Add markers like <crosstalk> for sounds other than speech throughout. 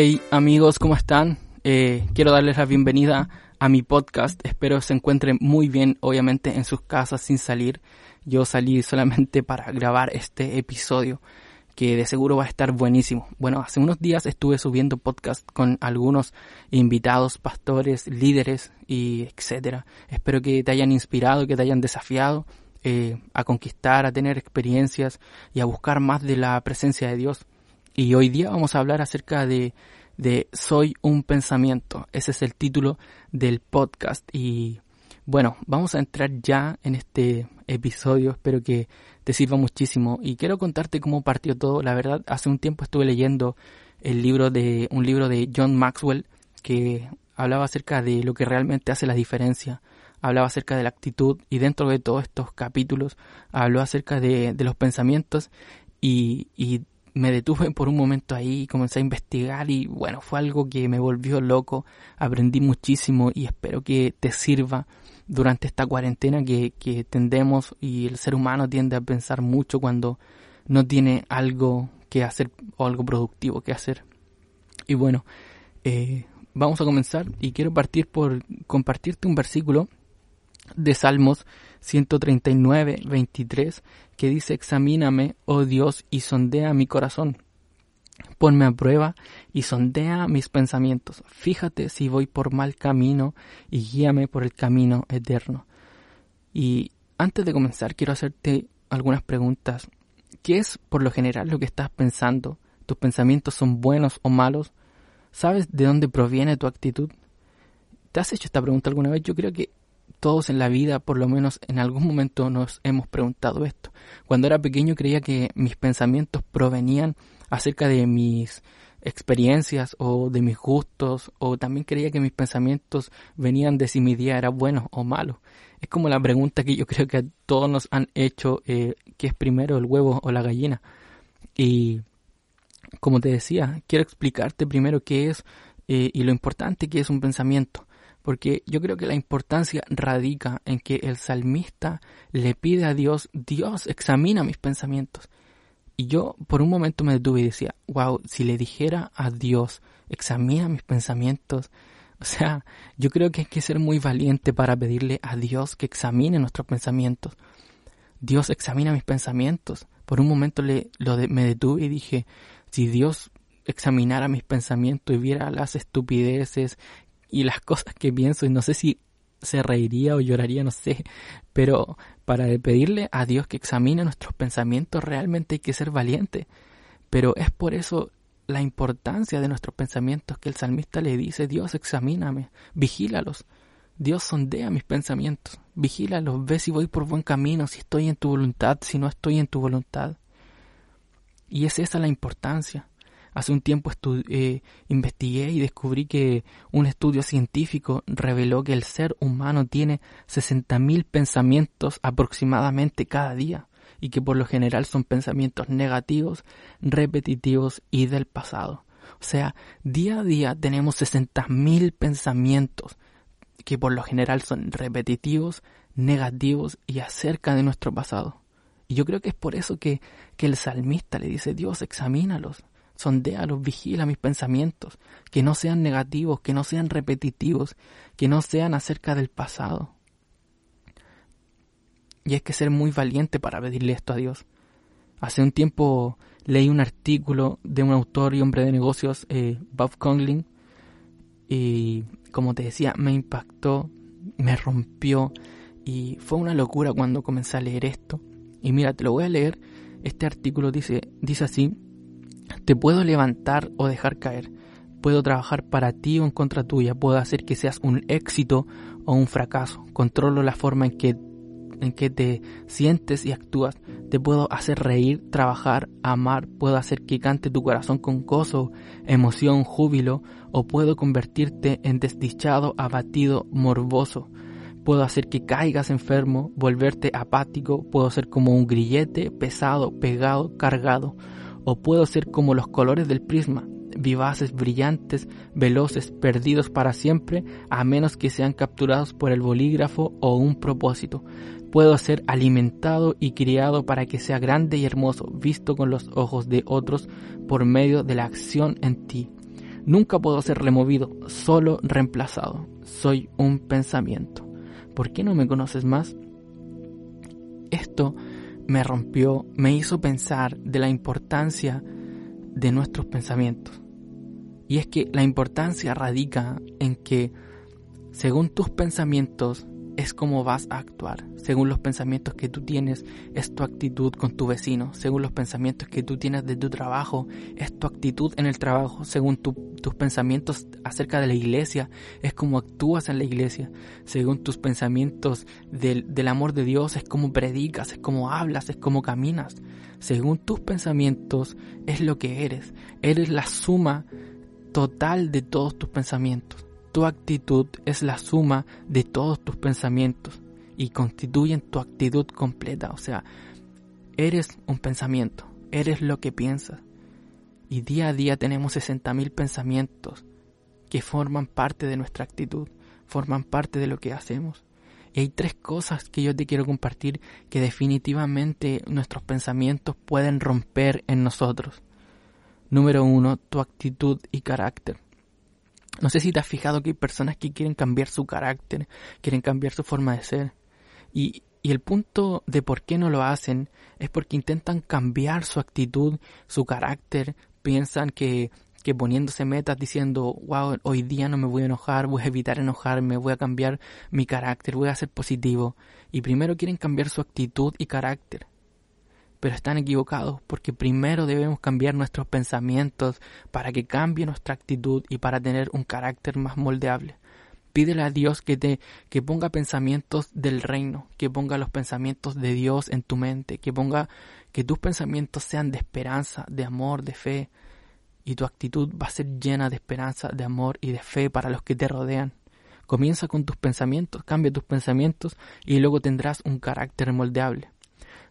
Hey amigos, ¿cómo están? Eh, quiero darles la bienvenida a mi podcast. Espero se encuentren muy bien, obviamente en sus casas sin salir. Yo salí solamente para grabar este episodio que de seguro va a estar buenísimo. Bueno, hace unos días estuve subiendo podcast con algunos invitados, pastores, líderes y etcétera. Espero que te hayan inspirado, que te hayan desafiado eh, a conquistar, a tener experiencias y a buscar más de la presencia de Dios. Y hoy día vamos a hablar acerca de, de Soy un pensamiento. Ese es el título del podcast. Y bueno, vamos a entrar ya en este episodio. Espero que te sirva muchísimo. Y quiero contarte cómo partió todo. La verdad, hace un tiempo estuve leyendo el libro de, un libro de John Maxwell que hablaba acerca de lo que realmente hace la diferencia. Hablaba acerca de la actitud y dentro de todos estos capítulos habló acerca de, de los pensamientos y, y me detuve por un momento ahí y comencé a investigar y bueno, fue algo que me volvió loco, aprendí muchísimo y espero que te sirva durante esta cuarentena que, que tendemos y el ser humano tiende a pensar mucho cuando no tiene algo que hacer o algo productivo que hacer. Y bueno, eh, vamos a comenzar y quiero partir por compartirte un versículo de Salmos 139, 23, que dice, examíname, oh Dios, y sondea mi corazón. Ponme a prueba y sondea mis pensamientos. Fíjate si voy por mal camino y guíame por el camino eterno. Y antes de comenzar, quiero hacerte algunas preguntas. ¿Qué es por lo general lo que estás pensando? ¿Tus pensamientos son buenos o malos? ¿Sabes de dónde proviene tu actitud? ¿Te has hecho esta pregunta alguna vez? Yo creo que todos en la vida, por lo menos en algún momento, nos hemos preguntado esto. Cuando era pequeño creía que mis pensamientos provenían acerca de mis experiencias o de mis gustos o también creía que mis pensamientos venían de si mi día era bueno o malo. Es como la pregunta que yo creo que todos nos han hecho, eh, ¿qué es primero el huevo o la gallina? Y como te decía, quiero explicarte primero qué es eh, y lo importante que es un pensamiento porque yo creo que la importancia radica en que el salmista le pide a Dios, Dios examina mis pensamientos. Y yo por un momento me detuve y decía, wow, si le dijera a Dios, examina mis pensamientos, o sea, yo creo que hay que ser muy valiente para pedirle a Dios que examine nuestros pensamientos. Dios examina mis pensamientos. Por un momento le, lo me detuve y dije, si Dios examinara mis pensamientos y viera las estupideces y las <laughs> cosas que pienso y no sé si se reiría o lloraría, no sé, pero para pedirle a Dios que examine nuestros pensamientos realmente hay que ser valiente. Pero es por eso la importancia de nuestros pensamientos que el salmista le dice, Dios examíname, vigílalos. Dios sondea mis pensamientos, vigílalos, ve si voy por buen camino, si estoy en tu voluntad, si no estoy en tu voluntad. Y es esa la importancia. Hace un tiempo eh, investigué y descubrí que un estudio científico reveló que el ser humano tiene 60.000 pensamientos aproximadamente cada día y que por lo general son pensamientos negativos, repetitivos y del pasado. O sea, día a día tenemos 60.000 pensamientos que por lo general son repetitivos, negativos y acerca de nuestro pasado. Y yo creo que es por eso que, que el salmista le dice, Dios, examínalos, sondéalos, vigila mis pensamientos, que no sean negativos, que no sean repetitivos, que no sean acerca del pasado. Y hay que ser muy valiente para pedirle esto a Dios. Hace un tiempo leí un artículo de un autor y hombre de negocios, eh, Bob Conlin, y como te decía, me impactó, me rompió, y fue una locura cuando comencé a leer esto. Y mira, te lo voy a leer. Este artículo dice, dice así, te puedo levantar o dejar caer. Puedo trabajar para ti o en contra tuya. Puedo hacer que seas un éxito o un fracaso. Controlo la forma en que, en que te sientes y actúas. Te puedo hacer reír, trabajar, amar. Puedo hacer que cante tu corazón con gozo, emoción, júbilo. O puedo convertirte en desdichado, abatido, morboso. Puedo hacer que caigas enfermo, volverte apático. Puedo ser como un grillete, pesado, pegado, cargado o puedo ser como los colores del prisma, vivaces, brillantes, veloces, perdidos para siempre, a menos que sean capturados por el bolígrafo o un propósito. Puedo ser alimentado y criado para que sea grande y hermoso, visto con los ojos de otros por medio de la acción en ti. Nunca puedo ser removido, solo reemplazado. Soy un pensamiento. ¿Por qué no me conoces más? Esto me rompió, me hizo pensar de la importancia de nuestros pensamientos. Y es que la importancia radica en que según tus pensamientos es como vas a actuar. Según los pensamientos que tú tienes, es tu actitud con tu vecino. Según los pensamientos que tú tienes de tu trabajo, es tu actitud en el trabajo. Según tus pensamientos acerca de la iglesia, es como actúas en la iglesia. Según tus pensamientos del, del amor de Dios, es como predicas, es como hablas, es como caminas. Según tus pensamientos, es lo que eres. Eres la suma total de todos tus pensamientos. Tu actitud es la suma de todos tus pensamientos y constituyen tu actitud completa. O sea, eres un pensamiento, eres lo que piensas. Y día a día tenemos 60.000 pensamientos que forman parte de nuestra actitud, forman parte de lo que hacemos. Y hay tres cosas que yo te quiero compartir que definitivamente nuestros pensamientos pueden romper en nosotros. Número uno, tu actitud y carácter. No sé si te has fijado que hay personas que quieren cambiar su carácter, quieren cambiar su forma de ser. Y, y el punto de por qué no lo hacen es porque intentan cambiar su actitud, su carácter, piensan que, que poniéndose metas diciendo, wow, hoy día no me voy a enojar, voy a evitar enojarme, voy a cambiar mi carácter, voy a ser positivo. Y primero quieren cambiar su actitud y carácter pero están equivocados porque primero debemos cambiar nuestros pensamientos para que cambie nuestra actitud y para tener un carácter más moldeable. Pídele a Dios que te que ponga pensamientos del reino, que ponga los pensamientos de Dios en tu mente, que ponga que tus pensamientos sean de esperanza, de amor, de fe, y tu actitud va a ser llena de esperanza, de amor y de fe para los que te rodean. Comienza con tus pensamientos, cambia tus pensamientos y luego tendrás un carácter moldeable.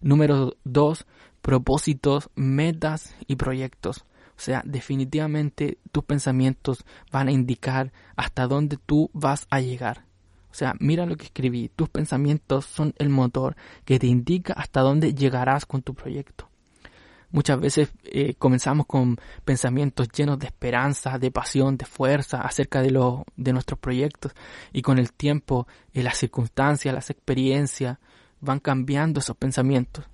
Número dos, propósitos, metas y proyectos. O sea, definitivamente tus pensamientos van a indicar hasta dónde tú vas a llegar. Sea, mira lo que escribí. Tus pensamientos son el motor que te indica hasta dónde llegarás con tu proyecto. Muchas veces eh, comenzamos con pensamientos llenos de esperanza, de pasión, de fuerza acerca de, lo, de nuestros proyectos y con el tiempo, en las circunstancias, las experiencias, van cambiando esos pensamientos.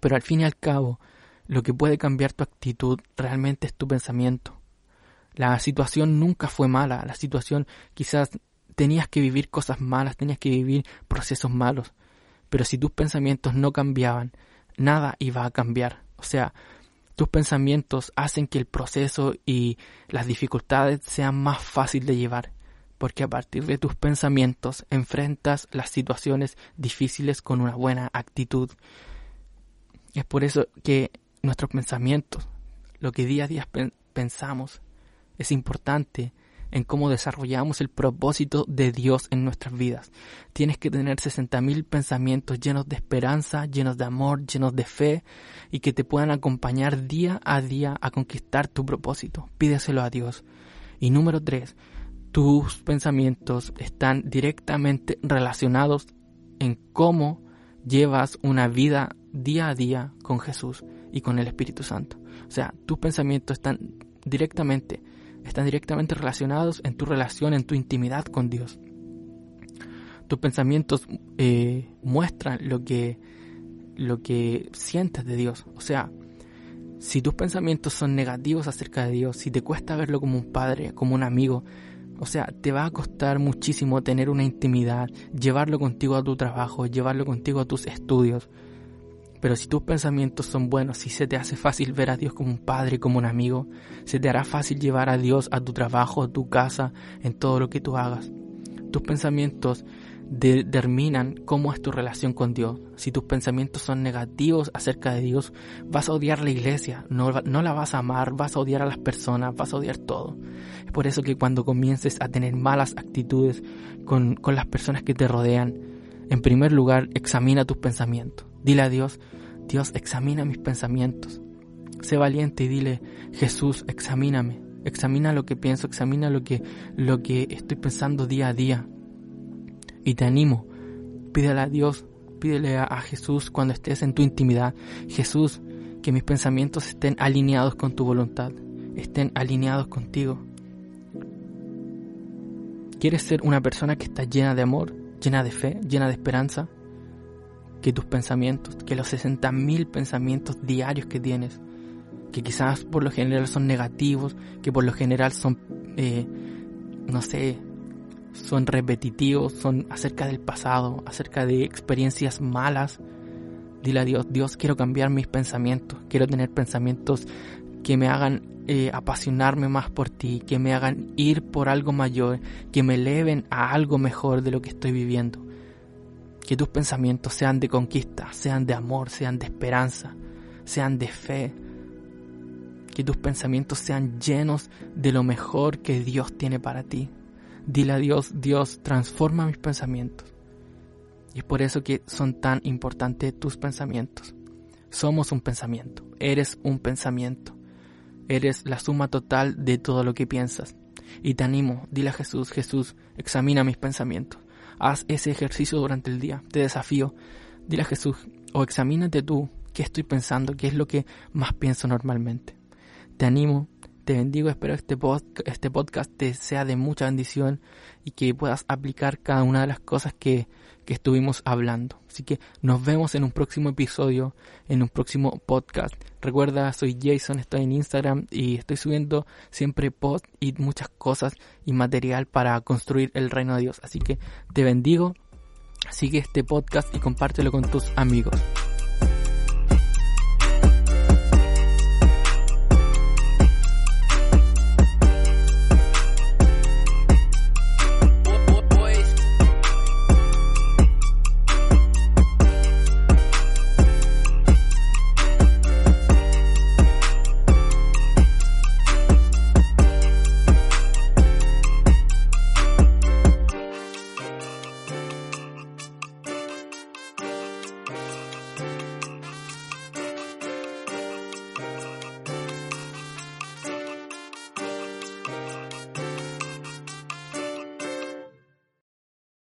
Pero al fin y al cabo, lo que puede cambiar tu actitud realmente es tu pensamiento. La situación nunca fue mala, la situación quizás tenías que vivir cosas malas, tenías que vivir procesos malos, pero si tus pensamientos no cambiaban, nada iba a cambiar. O sea, tus pensamientos hacen que el proceso y las dificultades sean más fácil de llevar porque a partir de tus pensamientos enfrentas las situaciones difíciles con una buena actitud. Es por eso que nuestros pensamientos, lo que día a día pensamos, es importante en cómo desarrollamos el propósito de Dios en nuestras vidas. Tienes que tener 60.000 pensamientos llenos de esperanza, llenos de amor, llenos de fe y que te puedan acompañar día a día a conquistar tu propósito. Pídeselo a Dios. Y número 3, tus pensamientos están directamente relacionados en cómo llevas una vida día a día con Jesús y con el Espíritu Santo. O sea, tus pensamientos están directamente, están directamente relacionados en tu relación, en tu intimidad con Dios. Tus pensamientos eh, muestran lo que, lo que sientes de Dios. O sea, si tus pensamientos son negativos acerca de Dios, si te cuesta verlo como un padre, como un amigo, o sea, te va a costar muchísimo tener una intimidad, llevarlo contigo a tu trabajo, llevarlo contigo a tus estudios. Pero si tus pensamientos son buenos, si se te hace fácil ver a Dios como un padre, como un amigo, se te hará fácil llevar a Dios a tu trabajo, a tu casa, en todo lo que tú hagas. Tus pensamientos determinan cómo es tu relación con Dios. Si tus pensamientos son negativos acerca de Dios, vas a odiar la iglesia, no, la vas a amar, vas a odiar a las personas, vas a odiar todo. Es por eso que cuando comiences a tener malas actitudes con las personas que te rodean, en primer lugar, examina tus pensamientos. Dile a Dios, Dios, examina mis pensamientos. Sé valiente y dile, Jesús, examíname. Examina lo que pienso, examina lo que, lo que estoy pensando día a día y te animo, pídele a Dios, pídele a, Jesús cuando estés en tu intimidad. Jesús, que mis pensamientos estén alineados con tu voluntad, estén alineados contigo. ¿Quieres ser una persona que está llena de amor, llena de fe, llena de esperanza? Que tus pensamientos, que los 60.000 pensamientos diarios que tienes, que quizás por lo general son negativos, que por lo general son, eh, no sé, son repetitivos, son acerca del pasado, acerca de experiencias malas. Dile a Dios, Dios, quiero cambiar mis pensamientos, quiero tener pensamientos que me hagan eh, apasionarme más por ti, que me hagan ir por algo mayor, que me eleven a algo mejor de lo que estoy viviendo. Que tus pensamientos sean de conquista, sean de amor, sean de esperanza, sean de fe. Que tus pensamientos sean llenos de lo mejor que Dios tiene para ti. Dile a Dios, Dios, transforma mis pensamientos. Y es por eso que son tan importantes tus pensamientos. Somos un pensamiento, eres un pensamiento. Eres la suma total de todo lo que piensas. Y te animo, dile a Jesús, Jesús, examina mis pensamientos. Haz ese ejercicio durante el día. Te desafío. Dile a Jesús, o examínate tú, qué estoy pensando, qué es lo que más pienso normalmente. Te animo, te bendigo, espero que este, este podcast te sea de mucha bendición y que puedas aplicar cada una de las cosas que que estuvimos hablando. Así que nos vemos en un próximo episodio, en un próximo podcast. Recuerda, soy Jason, estoy en Instagram y estoy subiendo siempre posts y muchas cosas y material para construir el reino de Dios. Así que te bendigo, sigue este podcast y compártelo con tus amigos.